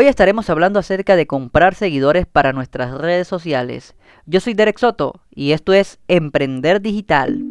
Hoy estaremos hablando acerca de comprar seguidores para nuestras redes sociales. Yo soy Derek Soto y esto es Emprender Digital.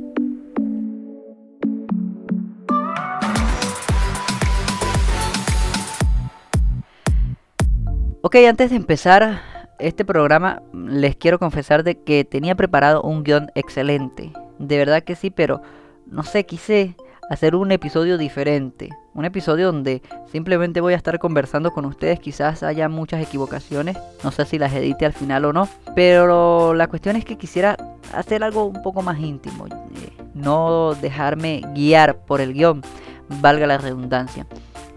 Ok, antes de empezar este programa les quiero confesar de que tenía preparado un guion excelente. De verdad que sí, pero no sé, quise hacer un episodio diferente. Un episodio donde simplemente voy a estar conversando con ustedes. Quizás haya muchas equivocaciones. No sé si las edite al final o no. Pero la cuestión es que quisiera hacer algo un poco más íntimo. Eh, no dejarme guiar por el guion. Valga la redundancia.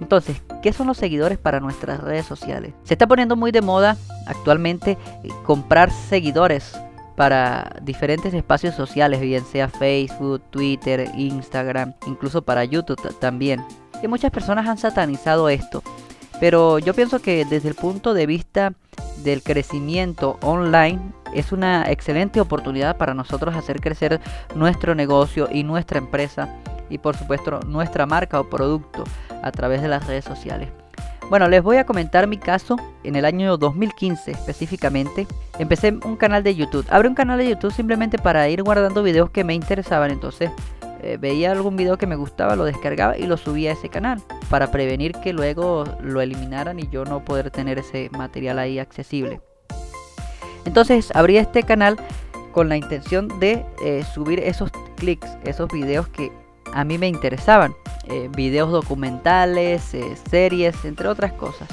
Entonces, ¿qué son los seguidores para nuestras redes sociales? Se está poniendo muy de moda actualmente eh, comprar seguidores para diferentes espacios sociales, bien sea Facebook, Twitter, Instagram, incluso para YouTube también. Y muchas personas han satanizado esto, pero yo pienso que desde el punto de vista del crecimiento online es una excelente oportunidad para nosotros hacer crecer nuestro negocio y nuestra empresa y por supuesto nuestra marca o producto a través de las redes sociales. Bueno, les voy a comentar mi caso en el año 2015 específicamente. Empecé un canal de YouTube. Abrí un canal de YouTube simplemente para ir guardando videos que me interesaban. Entonces eh, veía algún video que me gustaba, lo descargaba y lo subía a ese canal. Para prevenir que luego lo eliminaran y yo no poder tener ese material ahí accesible. Entonces abrí este canal con la intención de eh, subir esos clics, esos videos que a mí me interesaban. Eh, videos documentales, eh, series, entre otras cosas.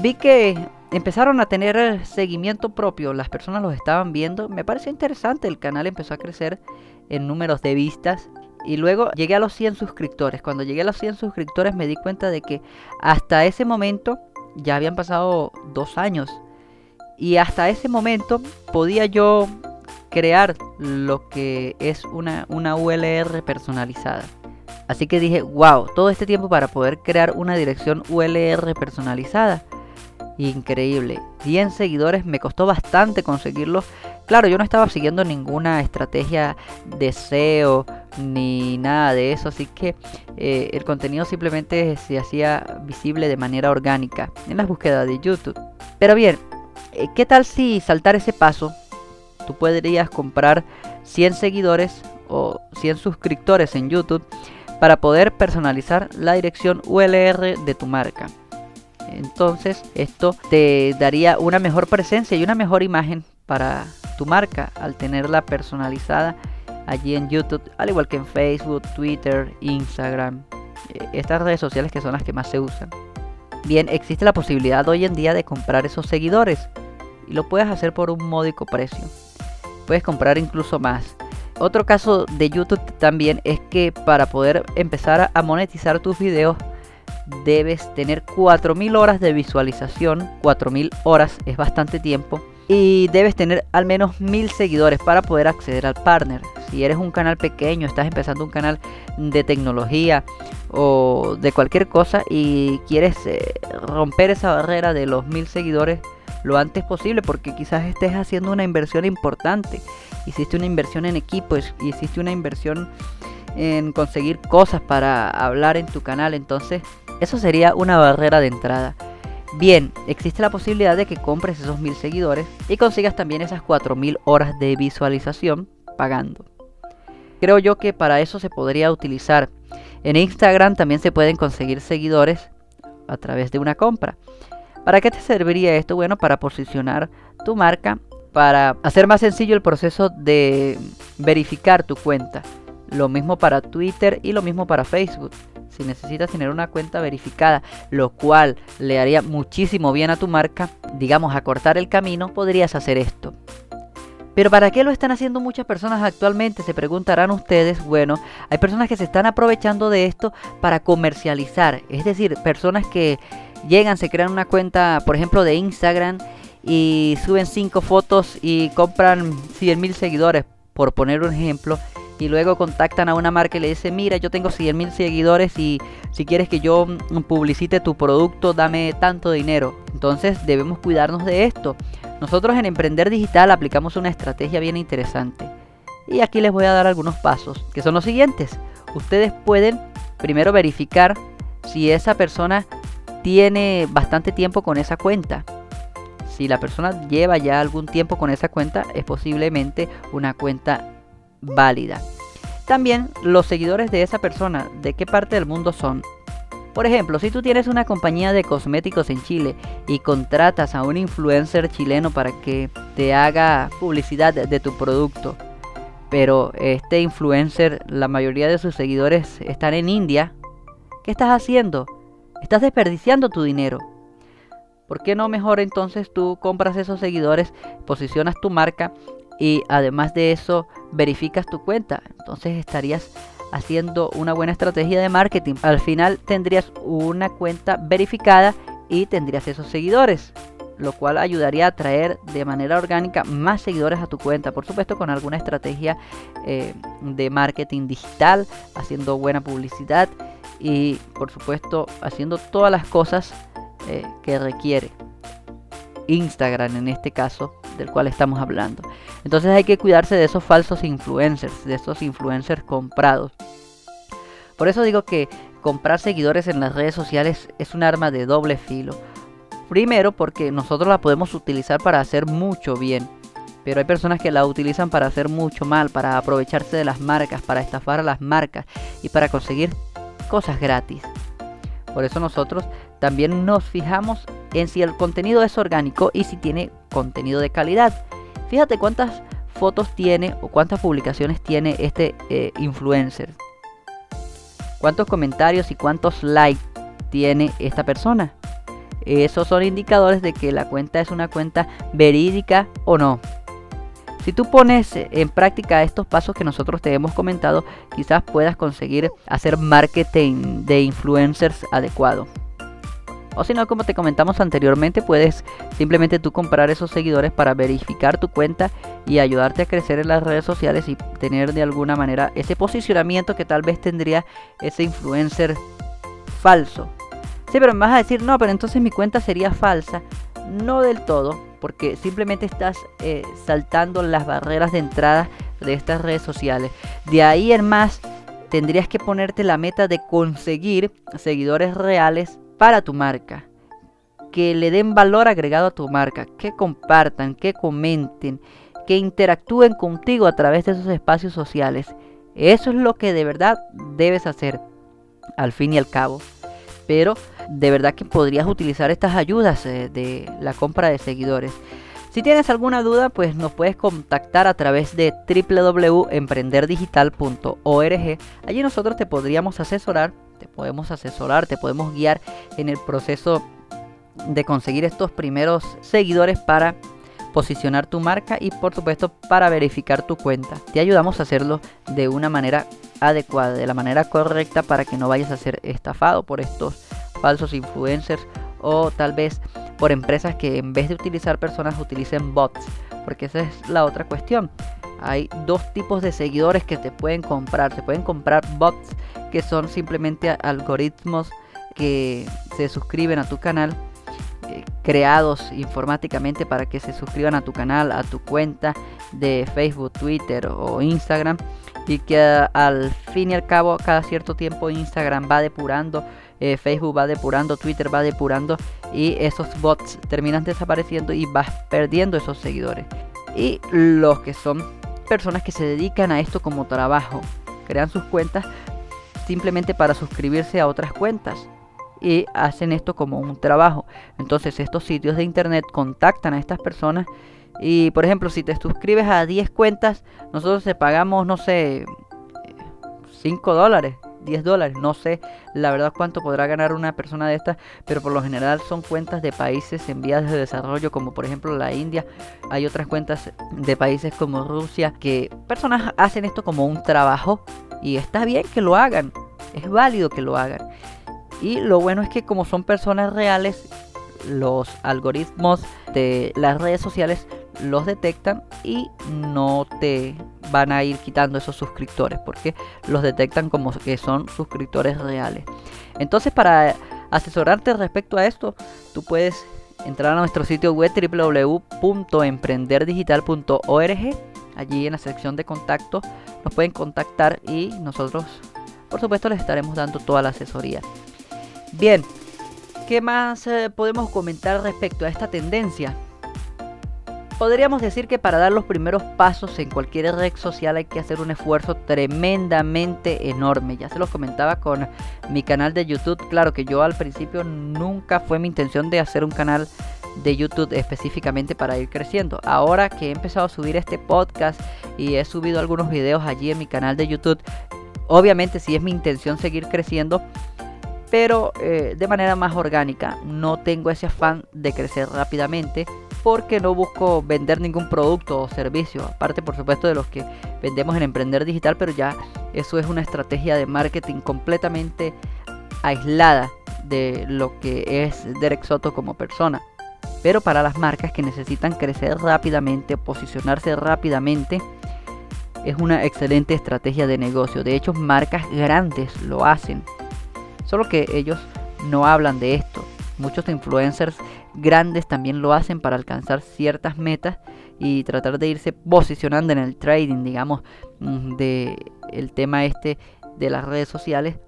Vi que empezaron a tener seguimiento propio, las personas los estaban viendo, me pareció interesante, el canal empezó a crecer en números de vistas y luego llegué a los 100 suscriptores. Cuando llegué a los 100 suscriptores me di cuenta de que hasta ese momento ya habían pasado dos años y hasta ese momento podía yo crear lo que es una, una ULR personalizada. Así que dije, wow, todo este tiempo para poder crear una dirección ULR personalizada. Increíble. 100 seguidores, me costó bastante conseguirlo. Claro, yo no estaba siguiendo ninguna estrategia de SEO ni nada de eso, así que eh, el contenido simplemente se hacía visible de manera orgánica en las búsquedas de YouTube. Pero bien, eh, ¿qué tal si saltar ese paso tú podrías comprar 100 seguidores o 100 suscriptores en YouTube para poder personalizar la dirección ULR de tu marca. Entonces esto te daría una mejor presencia y una mejor imagen para tu marca al tenerla personalizada allí en YouTube, al igual que en Facebook, Twitter, Instagram, eh, estas redes sociales que son las que más se usan. Bien, existe la posibilidad hoy en día de comprar esos seguidores y lo puedes hacer por un módico precio puedes comprar incluso más. Otro caso de YouTube también es que para poder empezar a monetizar tus videos debes tener 4000 horas de visualización. 4000 horas es bastante tiempo. Y debes tener al menos 1000 seguidores para poder acceder al partner. Si eres un canal pequeño, estás empezando un canal de tecnología o de cualquier cosa y quieres eh, romper esa barrera de los 1000 seguidores, lo antes posible porque quizás estés haciendo una inversión importante. Hiciste una inversión en equipos, hiciste una inversión en conseguir cosas para hablar en tu canal, entonces eso sería una barrera de entrada. Bien, existe la posibilidad de que compres esos mil seguidores y consigas también esas 4000 horas de visualización pagando. Creo yo que para eso se podría utilizar. En Instagram también se pueden conseguir seguidores a través de una compra. ¿Para qué te serviría esto? Bueno, para posicionar tu marca, para hacer más sencillo el proceso de verificar tu cuenta. Lo mismo para Twitter y lo mismo para Facebook. Si necesitas tener una cuenta verificada, lo cual le haría muchísimo bien a tu marca, digamos acortar el camino, podrías hacer esto. Pero ¿para qué lo están haciendo muchas personas actualmente? Se preguntarán ustedes. Bueno, hay personas que se están aprovechando de esto para comercializar. Es decir, personas que llegan, se crean una cuenta, por ejemplo, de Instagram y suben 5 fotos y compran 100 mil seguidores, por poner un ejemplo. Y luego contactan a una marca y le dicen, mira, yo tengo 100 mil seguidores y si quieres que yo publicite tu producto, dame tanto dinero. Entonces debemos cuidarnos de esto. Nosotros en Emprender Digital aplicamos una estrategia bien interesante. Y aquí les voy a dar algunos pasos, que son los siguientes. Ustedes pueden primero verificar si esa persona tiene bastante tiempo con esa cuenta. Si la persona lleva ya algún tiempo con esa cuenta, es posiblemente una cuenta válida. También los seguidores de esa persona, de qué parte del mundo son. Por ejemplo, si tú tienes una compañía de cosméticos en Chile y contratas a un influencer chileno para que te haga publicidad de tu producto, pero este influencer, la mayoría de sus seguidores están en India, ¿qué estás haciendo? Estás desperdiciando tu dinero. ¿Por qué no mejor entonces tú compras esos seguidores, posicionas tu marca y además de eso verificas tu cuenta? Entonces estarías haciendo una buena estrategia de marketing. Al final tendrías una cuenta verificada y tendrías esos seguidores, lo cual ayudaría a atraer de manera orgánica más seguidores a tu cuenta. Por supuesto con alguna estrategia eh, de marketing digital, haciendo buena publicidad y por supuesto haciendo todas las cosas eh, que requiere Instagram en este caso del cual estamos hablando. Entonces hay que cuidarse de esos falsos influencers, de esos influencers comprados. Por eso digo que comprar seguidores en las redes sociales es un arma de doble filo. Primero porque nosotros la podemos utilizar para hacer mucho bien. Pero hay personas que la utilizan para hacer mucho mal, para aprovecharse de las marcas, para estafar a las marcas y para conseguir cosas gratis. Por eso nosotros también nos fijamos en si el contenido es orgánico y si tiene contenido de calidad. Fíjate cuántas fotos tiene o cuántas publicaciones tiene este eh, influencer. Cuántos comentarios y cuántos likes tiene esta persona. Esos son indicadores de que la cuenta es una cuenta verídica o no. Si tú pones en práctica estos pasos que nosotros te hemos comentado, quizás puedas conseguir hacer marketing de influencers adecuado. O si no, como te comentamos anteriormente, puedes simplemente tú comprar esos seguidores para verificar tu cuenta y ayudarte a crecer en las redes sociales y tener de alguna manera ese posicionamiento que tal vez tendría ese influencer falso. Sí, pero me vas a decir, no, pero entonces mi cuenta sería falsa. No del todo, porque simplemente estás eh, saltando las barreras de entrada de estas redes sociales. De ahí en más, tendrías que ponerte la meta de conseguir seguidores reales para tu marca. Que le den valor agregado a tu marca, que compartan, que comenten, que interactúen contigo a través de esos espacios sociales. Eso es lo que de verdad debes hacer, al fin y al cabo. Pero de verdad que podrías utilizar estas ayudas eh, de la compra de seguidores. Si tienes alguna duda, pues nos puedes contactar a través de www.emprenderdigital.org. Allí nosotros te podríamos asesorar, te podemos asesorar, te podemos guiar en el proceso de conseguir estos primeros seguidores para posicionar tu marca y por supuesto para verificar tu cuenta. Te ayudamos a hacerlo de una manera adecuada, de la manera correcta para que no vayas a ser estafado por estos falsos influencers o tal vez por empresas que en vez de utilizar personas utilicen bots, porque esa es la otra cuestión. Hay dos tipos de seguidores que te pueden comprar. Se pueden comprar bots que son simplemente algoritmos que se suscriben a tu canal, eh, creados informáticamente para que se suscriban a tu canal, a tu cuenta de Facebook, Twitter o Instagram. Y que al fin y al cabo, cada cierto tiempo Instagram va depurando eh, Facebook va depurando, Twitter va depurando y esos bots terminan desapareciendo y vas perdiendo esos seguidores. Y los que son personas que se dedican a esto como trabajo, crean sus cuentas simplemente para suscribirse a otras cuentas y hacen esto como un trabajo. Entonces estos sitios de internet contactan a estas personas y por ejemplo si te suscribes a 10 cuentas, nosotros te pagamos, no sé, 5 dólares 10 dólares. No sé la verdad cuánto podrá ganar una persona de estas, pero por lo general son cuentas de países en vías de desarrollo, como por ejemplo la India. Hay otras cuentas de países como Rusia que personas hacen esto como un trabajo y está bien que lo hagan. Es válido que lo hagan. Y lo bueno es que como son personas reales, los algoritmos de las redes sociales los detectan y no te van a ir quitando esos suscriptores porque los detectan como que son suscriptores reales. Entonces para asesorarte respecto a esto, tú puedes entrar a nuestro sitio web www.emprenderdigital.org. Allí en la sección de contacto nos pueden contactar y nosotros por supuesto les estaremos dando toda la asesoría. Bien, ¿Qué más eh, podemos comentar respecto a esta tendencia? Podríamos decir que para dar los primeros pasos en cualquier red social hay que hacer un esfuerzo tremendamente enorme. Ya se los comentaba con mi canal de YouTube. Claro que yo al principio nunca fue mi intención de hacer un canal de YouTube específicamente para ir creciendo. Ahora que he empezado a subir este podcast y he subido algunos videos allí en mi canal de YouTube, obviamente sí es mi intención seguir creciendo, pero eh, de manera más orgánica. No tengo ese afán de crecer rápidamente porque no busco vender ningún producto o servicio, aparte por supuesto de los que vendemos en Emprender Digital, pero ya eso es una estrategia de marketing completamente aislada de lo que es Derek Soto como persona. Pero para las marcas que necesitan crecer rápidamente, posicionarse rápidamente, es una excelente estrategia de negocio. De hecho, marcas grandes lo hacen. Solo que ellos no hablan de esto. Muchos influencers grandes también lo hacen para alcanzar ciertas metas y tratar de irse posicionando en el trading, digamos, mm, de el tema este de las redes sociales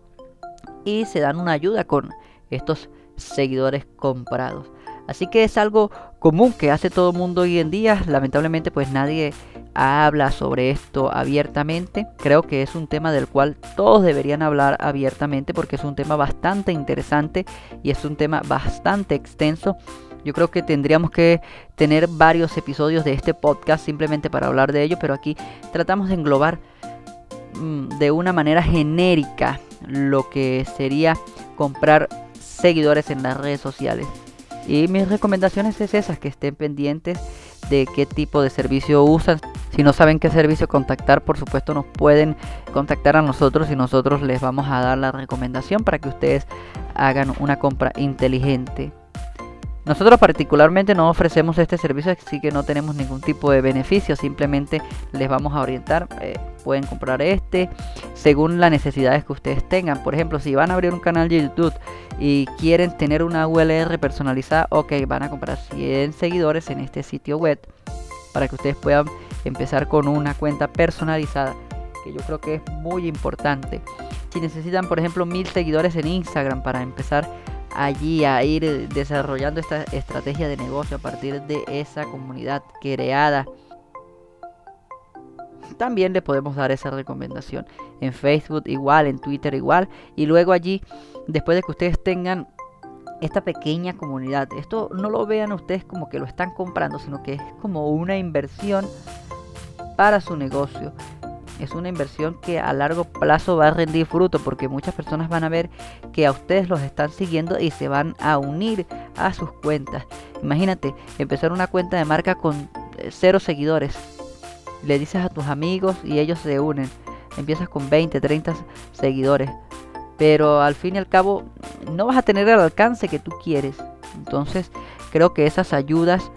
y se dan una ayuda con estos seguidores comprados. Así que es algo común que hace todo el mundo hoy en día. Lamentablemente pues nadie habla sobre esto abiertamente. Creo que es un tema del cual todos deberían hablar abiertamente porque es un tema bastante interesante y es un tema bastante extenso. Yo creo que tendríamos que tener varios episodios de este podcast simplemente para hablar de ello, pero aquí tratamos de englobar mm, de una manera genérica lo que sería comprar seguidores en las redes sociales. Y mis recomendaciones es esas, que estén pendientes de qué tipo de servicio usan. Si no saben qué servicio contactar, por supuesto nos pueden contactar a nosotros y nosotros les vamos a dar la recomendación para que ustedes hagan una compra inteligente. Nosotros particularmente no ofrecemos este servicio, así que no tenemos ningún tipo de beneficio, simplemente les vamos a orientar, eh, pueden comprar este según las necesidades que ustedes tengan. Por ejemplo, si van a abrir un canal de YouTube y quieren tener una ULR personalizada, ok, van a comprar 100 seguidores en este sitio web para que ustedes puedan empezar con una cuenta personalizada, que yo creo que es muy importante. Si necesitan, por ejemplo, mil seguidores en Instagram para empezar allí a ir desarrollando esta estrategia de negocio a partir de esa comunidad creada. También le podemos dar esa recomendación. En Facebook igual, en Twitter igual. Y luego allí, después de que ustedes tengan esta pequeña comunidad, esto no lo vean ustedes como que lo están comprando, sino que es como una inversión para su negocio es una inversión que a largo plazo va a rendir fruto porque muchas personas van a ver que a ustedes los están siguiendo y se van a unir a sus cuentas. Imagínate empezar una cuenta de marca con eh, cero seguidores. Le dices a tus amigos y ellos se unen. Empiezas con 20, 30 seguidores. Pero al fin y al cabo no vas a tener el alcance que tú quieres. Entonces creo que esas ayudas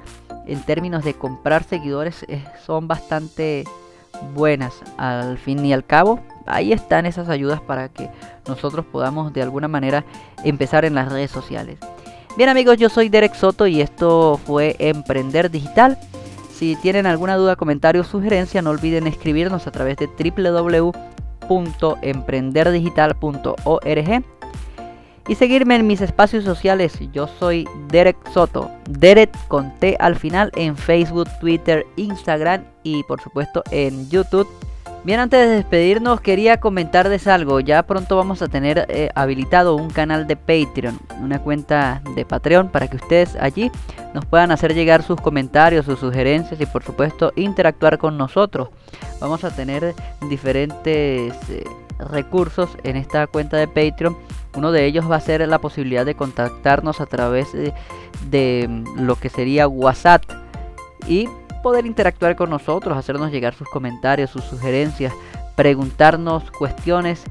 en términos de comprar seguidores son bastante buenas al fin y al cabo. Ahí están esas ayudas para que nosotros podamos de alguna manera empezar en las redes sociales. Bien amigos, yo soy Derek Soto y esto fue Emprender Digital. Si tienen alguna duda, comentario o sugerencia, no olviden escribirnos a través de www.emprenderdigital.org y seguirme en mis espacios sociales. Yo soy Derek Soto, Derek con T al final en Facebook, Twitter, Instagram y por supuesto en YouTube. Bien, antes de despedirnos quería comentarles algo. Ya pronto vamos a tener eh, habilitado un canal de Patreon, una cuenta de Patreon para que ustedes allí nos puedan hacer llegar sus comentarios, sus sugerencias y por supuesto interactuar con nosotros. Vamos a tener diferentes eh, recursos en esta cuenta de Patreon. Uno de ellos va a ser la posibilidad de contactarnos a través de lo que sería WhatsApp y poder interactuar con nosotros, hacernos llegar sus comentarios, sus sugerencias, preguntarnos cuestiones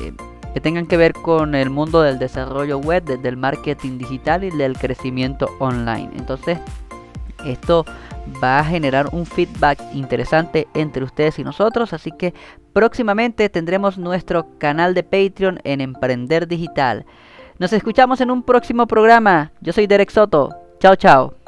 eh, que tengan que ver con el mundo del desarrollo web, del marketing digital y del crecimiento online. Entonces, esto va a generar un feedback interesante entre ustedes y nosotros, así que próximamente tendremos nuestro canal de Patreon en Emprender Digital. Nos escuchamos en un próximo programa. Yo soy Derek Soto. Chao, chao.